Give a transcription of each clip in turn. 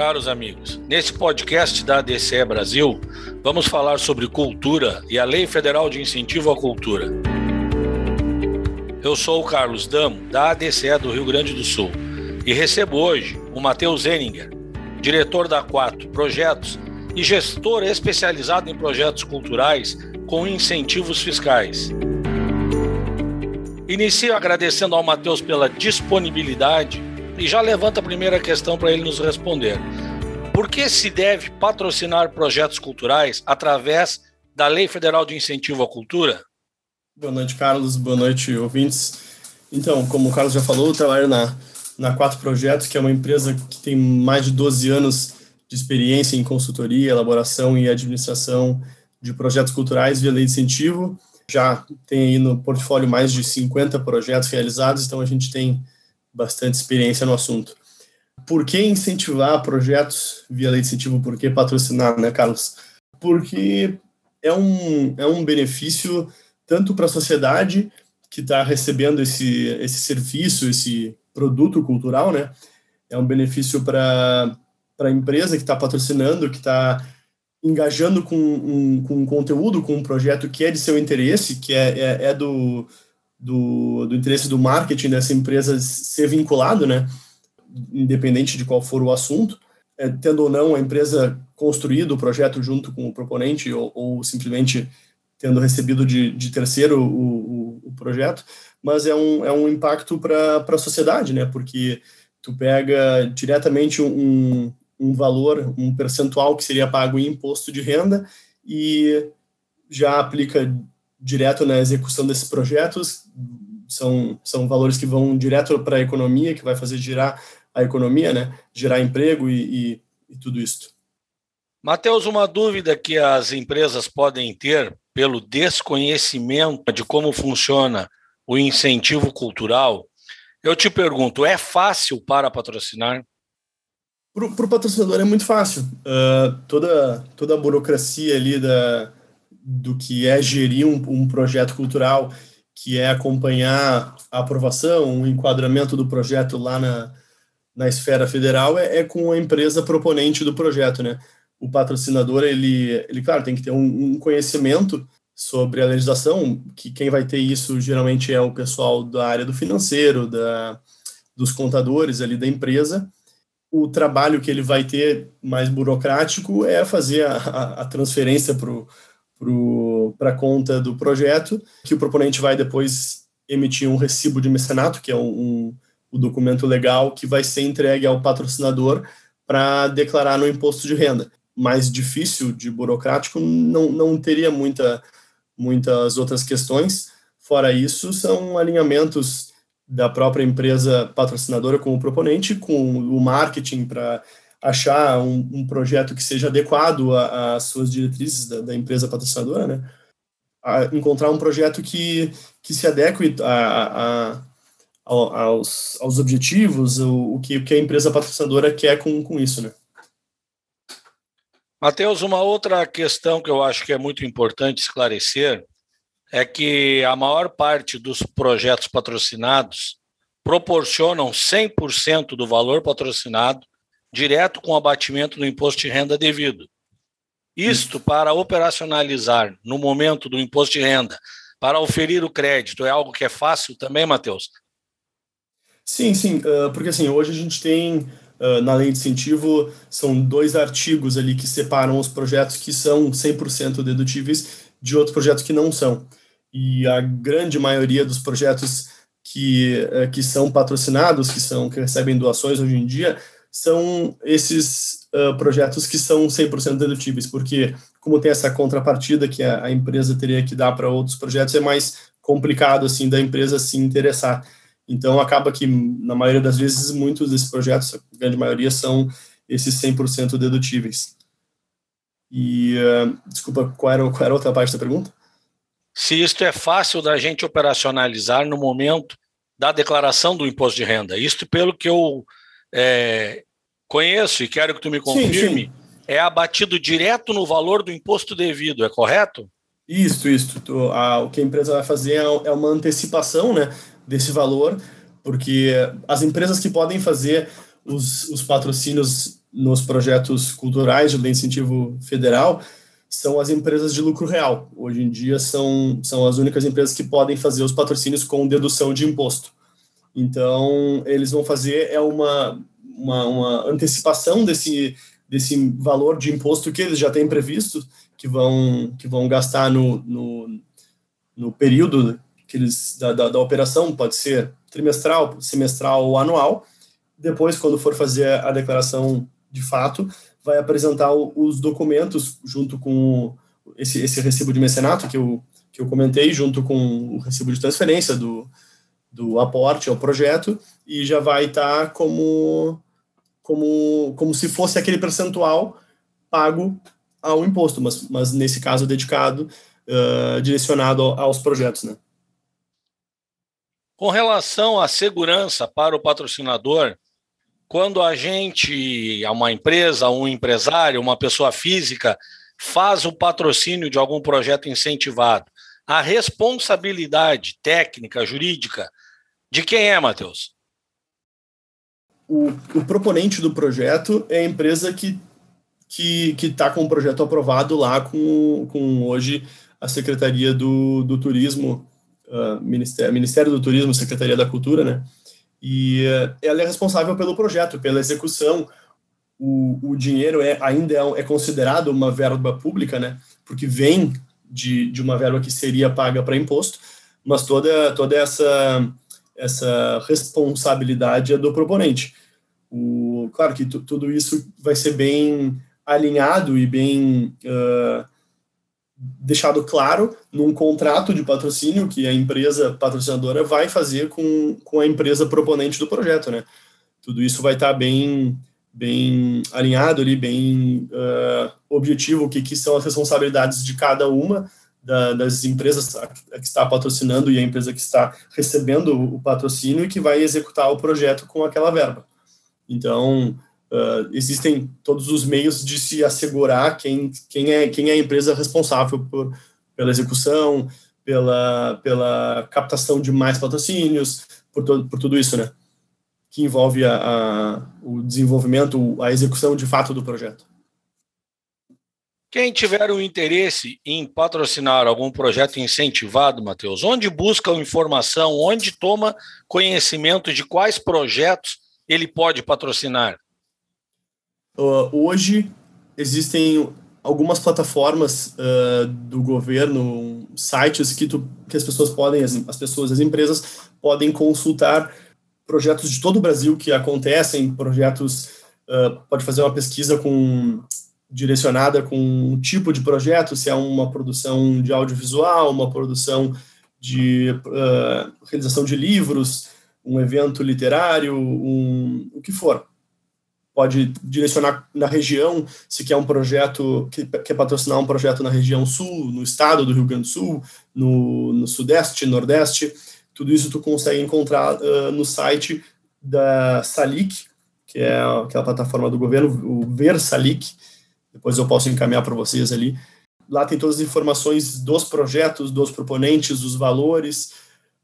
Caros amigos, nesse podcast da ADCE Brasil, vamos falar sobre cultura e a Lei Federal de Incentivo à Cultura. Eu sou o Carlos Damo, da ADCE do Rio Grande do Sul, e recebo hoje o Matheus Zeninger, diretor da Quatro Projetos e gestor especializado em projetos culturais com incentivos fiscais. Inicio agradecendo ao Matheus pela disponibilidade e já levanta a primeira questão para ele nos responder. Por que se deve patrocinar projetos culturais através da Lei Federal de Incentivo à Cultura? Boa noite, Carlos. Boa noite, ouvintes. Então, como o Carlos já falou, eu trabalho na, na Quatro Projetos, que é uma empresa que tem mais de 12 anos de experiência em consultoria, elaboração e administração de projetos culturais via lei de incentivo. Já tem aí no portfólio mais de 50 projetos realizados, então a gente tem bastante experiência no assunto. Por que incentivar projetos via lei de incentivo? Por que patrocinar, né, Carlos? Porque é um, é um benefício tanto para a sociedade que está recebendo esse, esse serviço, esse produto cultural, né? É um benefício para a empresa que está patrocinando, que está engajando com um, com um conteúdo, com um projeto que é de seu interesse, que é, é, é do, do, do interesse do marketing dessa empresa ser vinculado, né? Independente de qual for o assunto, é, tendo ou não a empresa construído o projeto junto com o proponente ou, ou simplesmente tendo recebido de, de terceiro o, o, o, projeto, mas é um, é um impacto para a sociedade, né? Porque tu pega diretamente um, um valor, um percentual que seria pago em imposto de renda e já aplica direto na execução desses projetos, são, são valores que vão direto para a economia, que vai fazer girar a economia, né? gerar emprego e, e, e tudo isso. Mateus, uma dúvida que as empresas podem ter pelo desconhecimento de como funciona o incentivo cultural, eu te pergunto, é fácil para patrocinar? Para o patrocinador é muito fácil. Uh, toda, toda a burocracia ali da, do que é gerir um, um projeto cultural, que é acompanhar a aprovação, o enquadramento do projeto lá na, na esfera federal, é, é, com a empresa proponente do projeto, né? O patrocinador, ele, ele claro, tem que ter um, um conhecimento sobre a legislação, que quem vai ter isso geralmente é o pessoal da área do financeiro, da, dos contadores ali da empresa. O trabalho que ele vai ter mais burocrático é fazer a, a, transferência para o para a conta do projeto, que o proponente vai depois emitir um recibo de mecenato, que é um, um, documento legal que vai ser entregue ao patrocinador para declarar no imposto de renda. Mais difícil de burocrático, não, não teria muita, muitas outras questões. Fora isso, são alinhamentos da própria empresa patrocinadora com o proponente, com o marketing para achar um, um projeto que seja adequado às suas diretrizes da, da, empresa patrocinadora, né? Encontrar um projeto que, que se adeque a, a, aos, aos objetivos, o, o, que, o que a empresa patrocinadora quer com, com isso, né? Matheus, uma outra questão que eu acho que é muito importante esclarecer é que a maior parte dos projetos patrocinados proporcionam 100% do valor patrocinado direto com o abatimento do imposto de renda devido. Isto para operacionalizar no momento do imposto de renda, para oferir o crédito, é algo que é fácil também, Matheus? Sim, sim, porque assim, hoje a gente tem na lei de incentivo, são dois artigos ali que separam os projetos que são 100% dedutíveis de outros projetos que não são. E a grande maioria dos projetos que, que são patrocinados, que são que recebem doações hoje em dia, são esses uh, projetos que são 100% dedutíveis, porque como tem essa contrapartida que a, a empresa teria que dar para outros projetos, é mais complicado assim da empresa se interessar. Então acaba que na maioria das vezes muitos desses projetos, a grande maioria são esses 100% dedutíveis. E uh, desculpa, qual era, qual era a outra parte da pergunta? Se isto é fácil da gente operacionalizar no momento da declaração do imposto de renda. Isto pelo que eu é, conheço e quero que tu me confirme, sim, sim. é abatido direto no valor do imposto devido, é correto? Isso, isso. Tu, a, o que a empresa vai fazer é, é uma antecipação né, desse valor, porque as empresas que podem fazer os, os patrocínios nos projetos culturais de incentivo federal são as empresas de lucro real. Hoje em dia são, são as únicas empresas que podem fazer os patrocínios com dedução de imposto. Então, eles vão fazer é uma, uma, uma antecipação desse, desse valor de imposto que eles já têm previsto, que vão, que vão gastar no, no, no período que eles, da, da, da operação, pode ser trimestral, semestral ou anual. Depois, quando for fazer a declaração de fato, vai apresentar os documentos junto com esse, esse recibo de mecenato que eu, que eu comentei, junto com o recibo de transferência do, do aporte ao projeto, e já vai estar tá como, como, como se fosse aquele percentual pago ao imposto, mas, mas nesse caso dedicado, uh, direcionado aos projetos. Né? Com relação à segurança para o patrocinador, quando a gente, uma empresa, um empresário, uma pessoa física, faz o patrocínio de algum projeto incentivado, a responsabilidade técnica, jurídica, de quem é, Matheus? O, o proponente do projeto é a empresa que que está com o projeto aprovado lá com, com hoje a Secretaria do, do Turismo, uh, Ministério, Ministério do Turismo, Secretaria da Cultura, né? E uh, ela é responsável pelo projeto, pela execução. O, o dinheiro é, ainda é, é, considerado uma verba pública, né? Porque vem de, de uma verba que seria paga para imposto, mas toda, toda essa, essa responsabilidade é do proponente. O, claro que tudo isso vai ser bem alinhado e bem uh, deixado claro num contrato de patrocínio que a empresa patrocinadora vai fazer com, com a empresa proponente do projeto, né? Tudo isso vai estar bem bem alinhado ali, bem uh, objetivo, o que, que são as responsabilidades de cada uma da, das empresas que está patrocinando e a empresa que está recebendo o patrocínio e que vai executar o projeto com aquela verba. Então, uh, existem todos os meios de se assegurar quem, quem, é, quem é a empresa responsável por, pela execução, pela, pela captação de mais patrocínios, por, to, por tudo isso, né? Que envolve a, a, o desenvolvimento, a execução de fato do projeto. Quem tiver o interesse em patrocinar algum projeto incentivado, Matheus, onde busca informação, onde toma conhecimento de quais projetos ele pode patrocinar? Uh, hoje existem algumas plataformas uh, do governo, sites que, tu, que as pessoas podem, as, as pessoas, as empresas podem consultar projetos de todo o Brasil que acontecem, projetos, uh, pode fazer uma pesquisa com direcionada com um tipo de projeto, se é uma produção de audiovisual, uma produção de uh, realização de livros, um evento literário, um, o que for. Pode direcionar na região, se quer um projeto, que quer patrocinar um projeto na região sul, no estado do Rio Grande do Sul, no, no sudeste, nordeste, tudo isso tu consegue encontrar uh, no site da Salic, que é aquela plataforma do governo, o Ver Salic, depois eu posso encaminhar para vocês ali. Lá tem todas as informações dos projetos, dos proponentes, dos valores,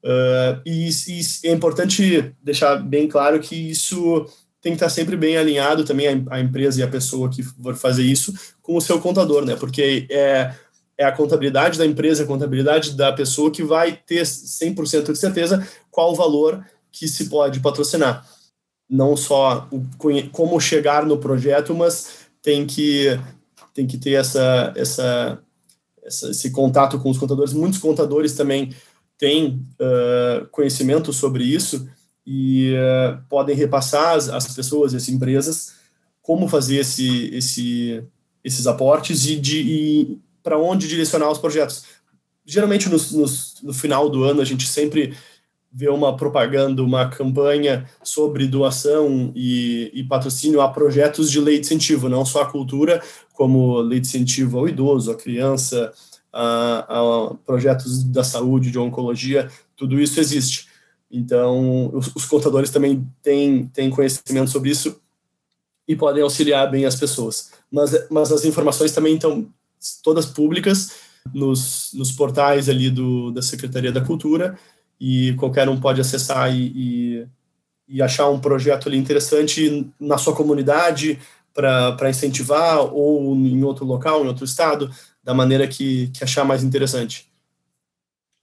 uh, e, e é importante deixar bem claro que isso tem que estar sempre bem alinhado também a, a, empresa e a pessoa que for fazer isso com o seu contador, né? Porque é, é a contabilidade da empresa, a contabilidade da pessoa que vai ter 100% de certeza qual o valor que se pode patrocinar. Não só o, como chegar no projeto, mas tem que, tem que ter essa, essa, essa esse contato com os contadores. Muitos contadores também têm uh, conhecimento sobre isso e uh, podem repassar as, as pessoas, as empresas, como fazer esse, esse, esses aportes e, e para onde direcionar os projetos. Geralmente, no, no, no final do ano, a gente sempre vê uma propaganda, uma campanha sobre doação e, e, patrocínio a projetos de lei de incentivo, não só a cultura, como lei de incentivo ao idoso, à criança, a, a projetos da saúde, de oncologia, tudo isso existe. Então, os, os contadores também têm, têm conhecimento sobre isso e podem auxiliar bem as pessoas. Mas, mas as informações também estão todas públicas nos, nos portais ali do, da Secretaria da Cultura e qualquer um pode acessar e, e, e achar um projeto ali interessante na sua comunidade para incentivar ou em outro local, em outro estado, da maneira que, que achar mais interessante.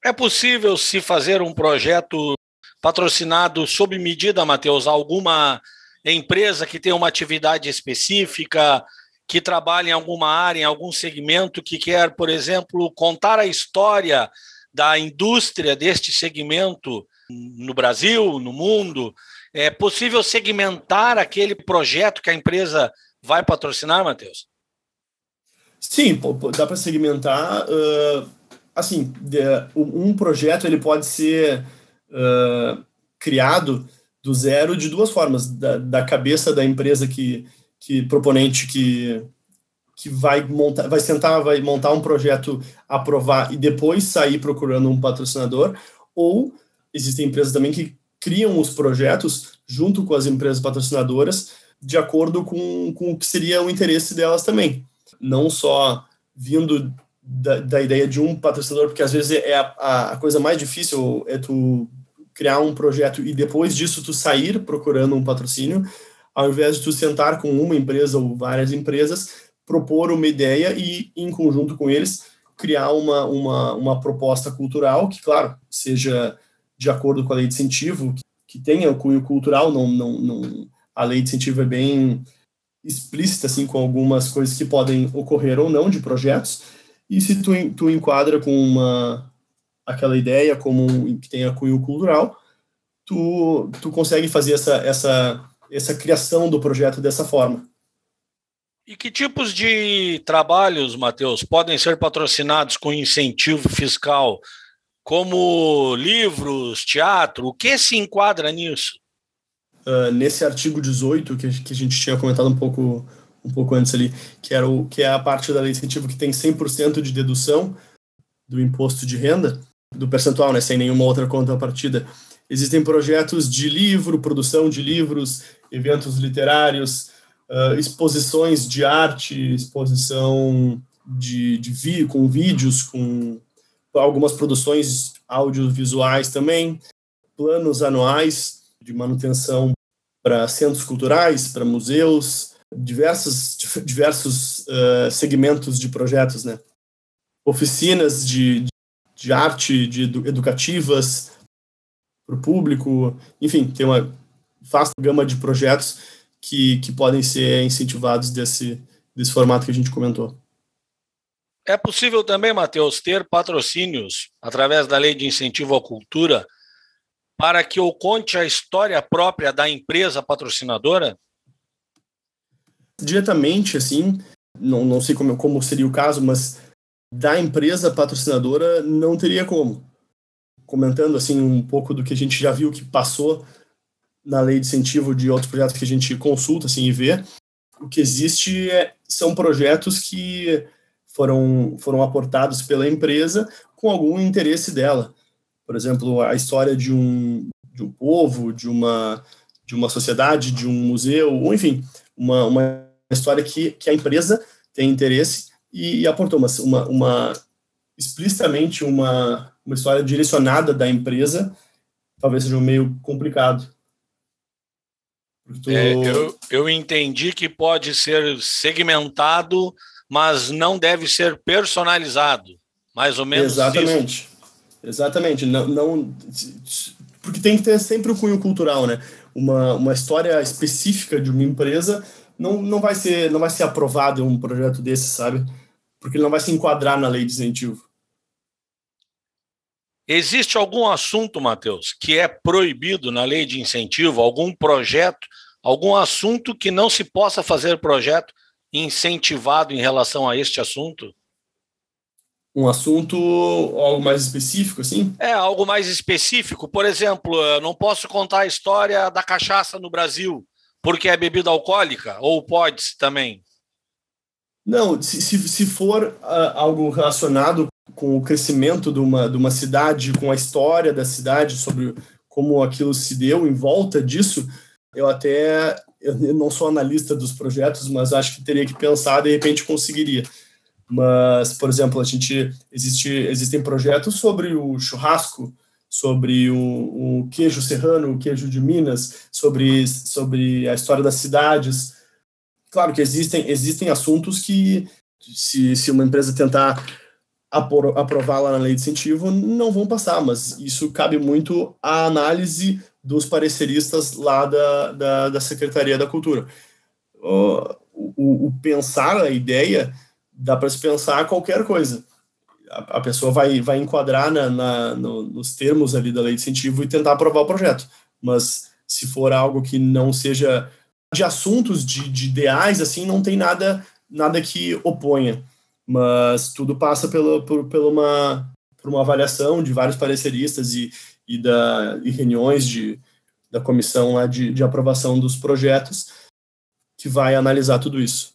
É possível se fazer um projeto patrocinado sob medida, Matheus? Alguma empresa que tem uma atividade específica, que trabalha em alguma área, em algum segmento, que quer, por exemplo, contar a história da indústria deste segmento no Brasil, no mundo? É possível segmentar aquele projeto que a empresa vai patrocinar, Matheus? Sim, dá para segmentar. Uh, assim, um projeto ele pode ser uh, criado do zero de duas formas: da, da cabeça da empresa que, que proponente que que vai montar, vai sentar, vai montar um projeto, aprovar e depois sair procurando um patrocinador, ou existem empresas também que criam os projetos junto com as empresas patrocinadoras de acordo com, com o que seria o interesse delas também. Não só vindo da, da ideia de um patrocinador, porque às vezes é a, a coisa mais difícil é tu criar um projeto e depois disso tu sair procurando um patrocínio, ao invés de tu sentar com uma empresa ou várias empresas, propor uma ideia e, em conjunto com eles, criar uma, uma, uma proposta cultural que, claro, seja de acordo com a lei de incentivo, que, que tenha o cunho cultural, não, não, não, a lei de incentivo é bem explícita, assim, com algumas coisas que podem ocorrer ou não de projetos, e se tu, tu enquadra com uma aquela ideia como que tenha cunho cultural, tu, tu consegue fazer essa, essa, essa criação do projeto dessa forma. E que tipos de trabalhos, Matheus, podem ser patrocinados com incentivo fiscal, como livros, teatro? O que se enquadra nisso? uh, nesse artigo 18, que, que a gente tinha comentado um pouco, um pouco antes ali, que, era o, que é a parte da lei de incentivo que tem 100% de dedução do imposto de renda, do percentual, né, sem nenhuma outra conta partida. Existem projetos de livro, produção de livros, eventos literários, uh, exposições de arte, exposição de, de vi, com vídeos, com algumas produções audiovisuais também, planos anuais de manutenção para centros culturais, para museus, diversos, diversos uh, segmentos de projetos, né? Oficinas de, de arte, de educativas para o público, enfim, tem uma vasta gama de projetos que, que podem ser incentivados desse, desse formato que a gente comentou. É possível também, Matheus, ter patrocínios através da lei de incentivo à cultura para que eu conte a história própria da empresa patrocinadora? Diretamente, assim, não, não sei como, como seria o caso, mas da empresa patrocinadora não teria como. Comentando assim um pouco do que a gente já viu que passou na lei de incentivo de outros projetos que a gente consulta assim, e vê, o que existe é, são projetos que foram, foram aportados pela empresa com algum interesse dela. Por exemplo, a história de um, de um povo, de uma, de uma sociedade, de um museu, ou enfim, uma, uma história que, que a empresa tem interesse e, e aportou uma, uma, uma, explicitamente uma, uma história direcionada da empresa, talvez seja meio complicado. É, eu, eu entendi que pode ser segmentado, mas não deve ser personalizado. Mais ou menos Exatamente. Isso. Exatamente. Não, não, porque tem que ter sempre o cunho cultural, né? Uma, uma história específica de uma empresa não, não, vai ser, não vai ser aprovado um projeto desse, sabe? Porque ele não vai se enquadrar na lei de incentivo. Existe algum assunto, Matheus, que é proibido na lei de incentivo, algum projeto, algum assunto que não se possa fazer projeto incentivado em relação a este assunto? um assunto algo mais específico, assim? É, algo mais específico. Por exemplo, eu não posso contar a história da cachaça no Brasil, porque é bebida alcoólica, ou pode também? Não, se, se, se for uh, algo relacionado com o crescimento de uma, de uma cidade, com a história da cidade, sobre como aquilo se deu em volta disso, eu até eu não sou analista dos projetos, mas acho que teria que pensar, de repente conseguiria. Mas, por exemplo, a gente existe, existem projetos sobre o churrasco, sobre o, o, queijo serrano, o queijo de Minas, sobre, sobre a história das cidades. Claro que existem, existem assuntos que, se, se uma empresa tentar aprovar lá na lei de incentivo, não vão passar, mas isso cabe muito à análise dos pareceristas lá da, da, da Secretaria da Cultura. O, o, o pensar a ideia, dá para se pensar qualquer coisa a, pessoa vai, vai enquadrar na, na no, nos termos ali da lei de incentivo e tentar aprovar o projeto. Mas se for algo que não seja de assuntos, de, de ideais, assim, não tem nada, nada que oponha. Mas tudo passa pela, por, pela uma, por uma avaliação de vários pareceristas e, e, da, e reuniões de, da comissão lá de, de aprovação dos projetos que vai analisar tudo isso.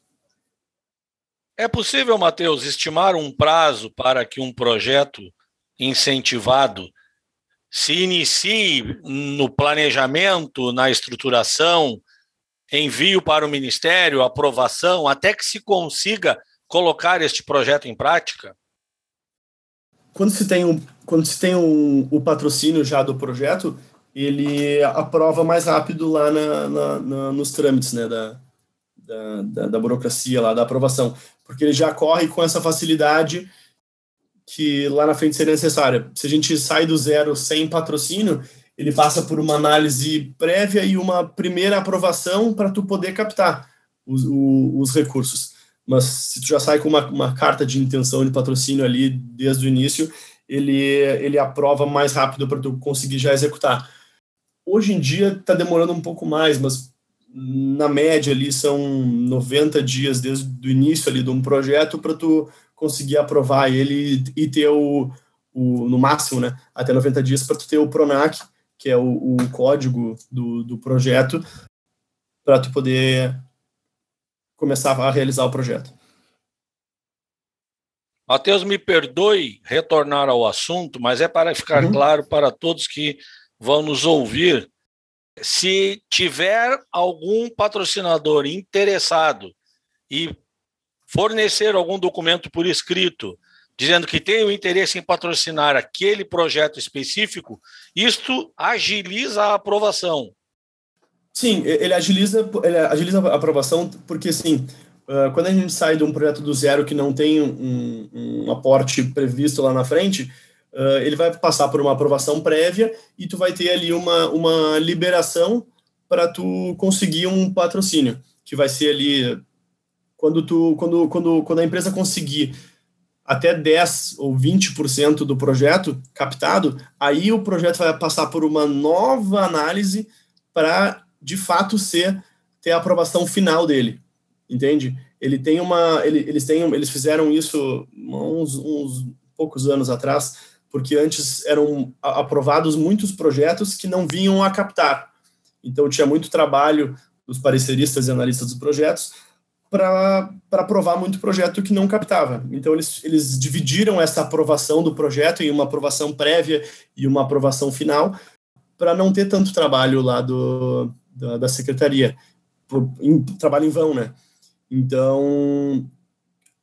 É possível, Matheus, estimar um prazo para que um projeto incentivado se inicie no planejamento, na estruturação, envio para o Ministério, aprovação, até que se consiga colocar este projeto em prática? Quando se tem, um, quando se tem um, o patrocínio já do projeto, ele aprova mais rápido lá na, na, na nos trâmites né, da, da, da, da burocracia lá, da aprovação porque ele já corre com essa facilidade que lá na frente seria necessária. Se a gente sai do zero sem patrocínio, ele passa por uma análise prévia e uma primeira aprovação para tu poder captar os, os, recursos. Mas se tu já sai com uma, uma carta de intenção de patrocínio ali desde o início, ele, ele aprova mais rápido para tu conseguir já executar. Hoje em dia está demorando um pouco mais, mas na média ali são 90 dias desde o início ali de um projeto para tu conseguir aprovar ele e ter o, o no máximo, né, até 90 dias para tu ter o Pronac, que é o, o código do, do projeto, para tu poder começar a realizar o projeto. Matheus, me perdoe retornar ao assunto, mas é para ficar uhum. claro para todos que vão nos ouvir se tiver algum patrocinador interessado e fornecer algum documento por escrito dizendo que tem o interesse em patrocinar aquele projeto específico, isto agiliza a aprovação. Sim, ele agiliza, ele agiliza a aprovação porque, assim, quando a gente sai de um projeto do zero que não tem um, um aporte previsto lá na frente, uh, ele vai passar por uma aprovação prévia e tu vai ter ali uma, uma liberação para tu conseguir um patrocínio, que vai ser ali quando tu quando quando quando a empresa conseguir até 10 ou 20% do projeto captado, aí o projeto vai passar por uma nova análise para de fato ser ter a aprovação final dele. Entende? Ele tem uma ele, eles têm eles fizeram isso uns, uns poucos anos atrás porque antes eram aprovados muitos projetos que não vinham a captar. Então, tinha muito trabalho dos pareceristas e analistas dos projetos para aprovar muito projeto que não captava. Então, eles, eles dividiram essa aprovação do projeto em uma aprovação prévia e uma aprovação final, para não ter tanto trabalho lá do, da, da secretaria, em, trabalho em vão, né? Então,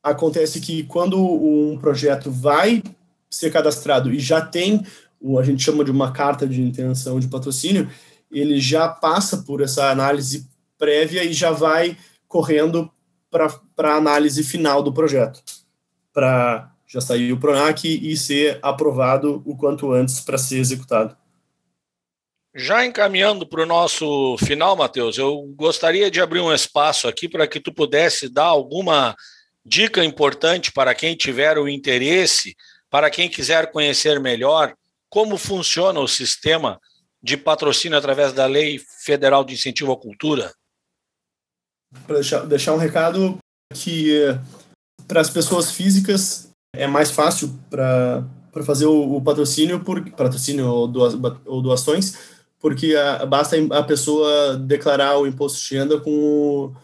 acontece que quando um projeto vai ser cadastrado e já tem o a gente chama de uma carta de intenção de patrocínio, ele já passa por essa análise prévia e já vai correndo para a análise final do projeto, para já sair o PRONAC e ser aprovado o quanto antes para ser executado. Já encaminhando para o nosso final, Matheus, eu gostaria de abrir um espaço aqui para que tu pudesse dar alguma dica importante para quem tiver o interesse para quem quiser conhecer melhor como funciona o sistema de patrocínio através da Lei Federal de Incentivo à Cultura? Para deixar, deixar um recado que para as pessoas físicas é mais fácil para fazer o, o, patrocínio por patrocínio ou, doa, ou doações, porque a, basta a pessoa declarar o imposto de renda com o,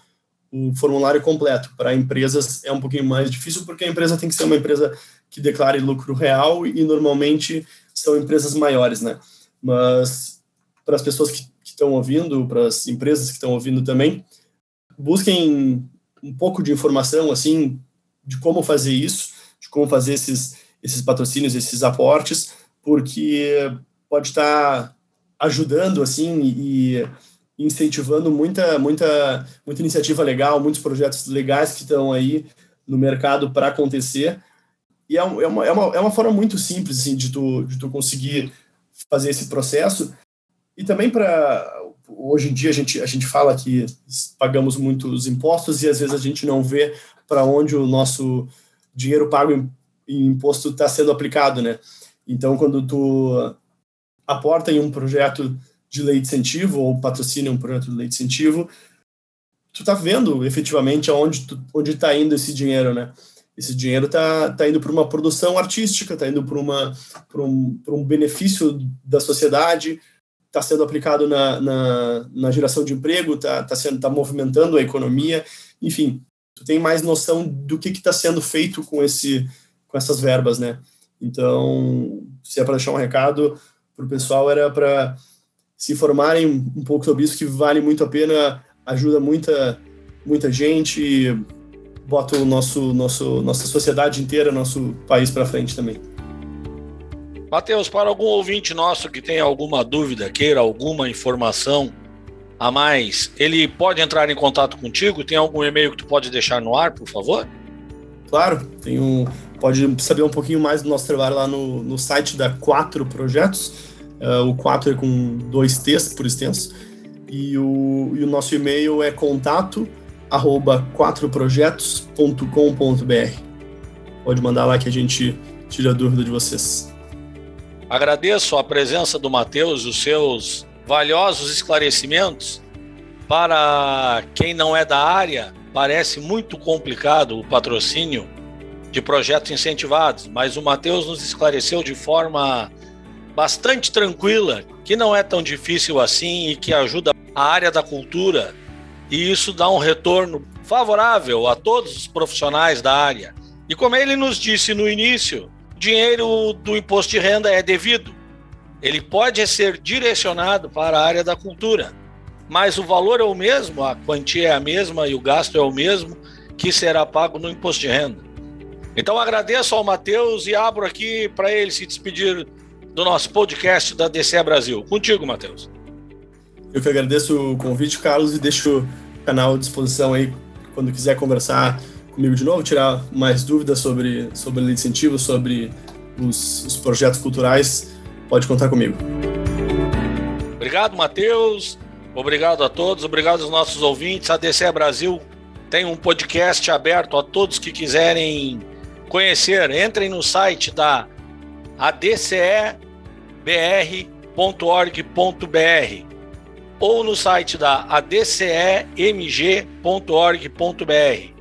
o formulário completo. Para empresas é um pouquinho mais difícil, porque a empresa tem que ser uma empresa que declare lucro real e normalmente são empresas maiores, né? Mas para as pessoas que estão ouvindo, para as empresas que estão ouvindo também, busquem um pouco de informação, assim, de como fazer isso, de como fazer esses, esses patrocínios, esses aportes, porque pode estar ajudando assim e incentivando muita muita muita iniciativa legal, muitos projetos legais que estão aí no mercado para acontecer. E é, é, uma, é, uma, é uma forma muito simples assim, de, tu, de tu conseguir fazer esse processo. E também para. Hoje em dia a gente, a gente fala que pagamos muitos impostos e às vezes a gente não vê para onde o nosso dinheiro pago em, em imposto está sendo aplicado, né? Então, quando tu aporta em um projeto de lei de incentivo ou patrocina um projeto de lei de incentivo, tu tá vendo efetivamente aonde tu, onde está indo esse dinheiro, né? Esse dinheiro tá, tá indo para uma produção artística, tá indo para uma para um, um benefício da sociedade, está sendo aplicado na, na, na, geração de emprego, está tá sendo tá movimentando a economia, enfim, tu tem mais noção do que está sendo feito com esse com essas verbas, né? Então, se é para deixar um recado para o pessoal, era para se informarem um pouco sobre isso, que vale muito a pena, ajuda muita, muita gente, bota o nosso, nosso, nossa sociedade inteira, nosso país para frente também. Matheus, para algum ouvinte nosso que tenha alguma dúvida, queira alguma informação a mais, ele pode entrar em contato contigo? Tem algum e-mail que tu pode deixar no ar, por favor? Claro, tem um, pode saber um pouquinho mais do nosso trabalho lá no, no site da Quatro Projetos. Uh, o 4 é com dois T's por extenso. E o, e o nosso e-mail é contato arroba. Pode mandar lá que a gente tira a dúvida de vocês. Agradeço a presença do Matheus, os seus valiosos esclarecimentos. Para quem não é da área, parece muito complicado o patrocínio de projetos incentivados, mas o Matheus nos esclareceu de forma bastante tranquila que não é tão difícil assim e que ajuda a área da cultura e isso dá um retorno favorável a todos os profissionais da área. E como ele nos disse no início, dinheiro do imposto de renda é devido. Ele pode ser direcionado para a área da cultura, mas o valor é o mesmo, a quantia é a mesma e o gasto é o mesmo que será pago no imposto de renda. Então agradeço ao Matheus e abro aqui para ele se despedir do nosso podcast da DCE Brasil. Contigo, Matheus. Eu que agradeço o convite, Carlos, e deixo o canal à disposição aí quando quiser conversar comigo de novo, tirar mais dúvidas sobre, sobre lei de incentivo, sobre os, os projetos culturais, pode contar comigo. Obrigado, Matheus. Obrigado a todos, obrigado aos nossos ouvintes. A DCE Brasil tem um podcast aberto a todos que quiserem conhecer, entrem no site da adcebr.org.br ou no site da adcemg.org.br.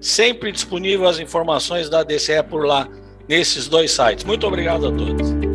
Sempre disponível as informações da ADCE por lá, nesses dois sites. Muito obrigado a todos.